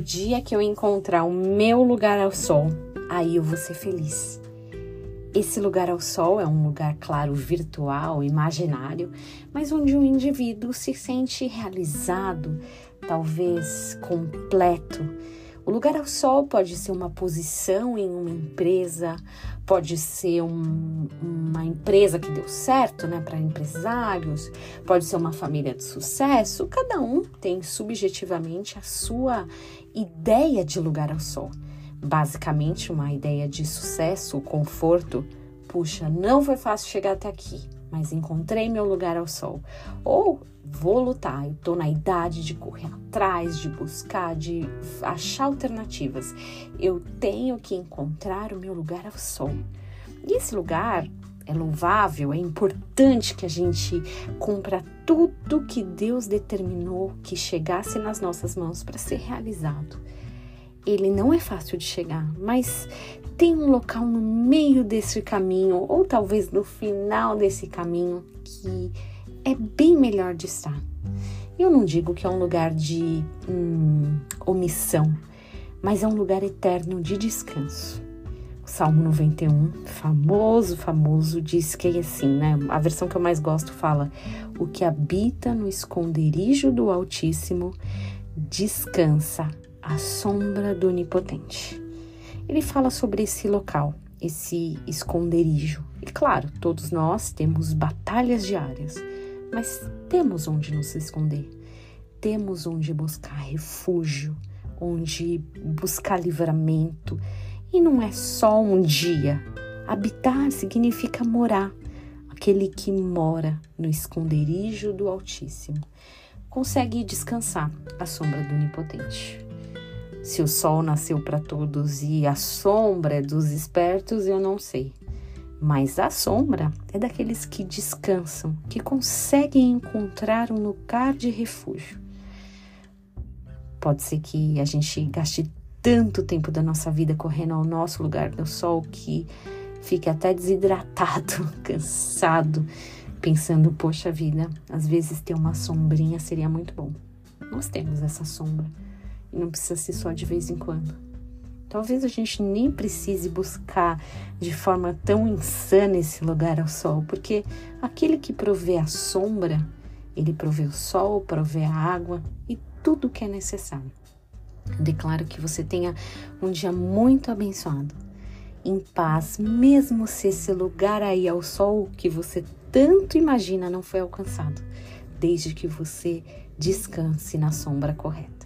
dia que eu encontrar o meu lugar ao sol, aí eu vou ser feliz. Esse lugar ao sol é um lugar, claro, virtual, imaginário, mas onde o indivíduo se sente realizado, talvez completo. O lugar ao sol pode ser uma posição em uma empresa, pode ser um, uma empresa que deu certo, né, para empresários, pode ser uma família de sucesso. Cada um tem subjetivamente a sua ideia de lugar ao sol. Basicamente, uma ideia de sucesso, conforto. Puxa, não foi fácil chegar até aqui, mas encontrei meu lugar ao sol. Ou vou lutar, eu tô na idade de correr atrás, de buscar, de achar alternativas. Eu tenho que encontrar o meu lugar ao sol. E esse lugar é louvável, é importante que a gente cumpra tudo que Deus determinou que chegasse nas nossas mãos para ser realizado ele não é fácil de chegar, mas tem um local no meio desse caminho, ou talvez no final desse caminho, que é bem melhor de estar. Eu não digo que é um lugar de hum, omissão, mas é um lugar eterno de descanso. O Salmo 91, famoso, famoso, diz que é assim, né? A versão que eu mais gosto fala: O que habita no esconderijo do Altíssimo descansa a sombra do Onipotente. Ele fala sobre esse local, esse esconderijo. E claro, todos nós temos batalhas diárias, mas temos onde nos esconder, temos onde buscar refúgio, onde buscar livramento. E não é só um dia. Habitar significa morar, aquele que mora no esconderijo do Altíssimo. Consegue descansar à sombra do Onipotente. Se o sol nasceu para todos e a sombra é dos espertos, eu não sei. Mas a sombra é daqueles que descansam, que conseguem encontrar um lugar de refúgio. Pode ser que a gente gaste tanto tempo da nossa vida correndo ao nosso lugar do sol que fique até desidratado, cansado, pensando, poxa vida, às vezes ter uma sombrinha seria muito bom. Nós temos essa sombra não precisa ser só de vez em quando. Talvez a gente nem precise buscar de forma tão insana esse lugar ao sol, porque aquele que provê a sombra, ele provê o sol, provê a água e tudo o que é necessário. Declaro que você tenha um dia muito abençoado, em paz, mesmo se esse lugar aí ao sol que você tanto imagina não foi alcançado, desde que você descanse na sombra correta.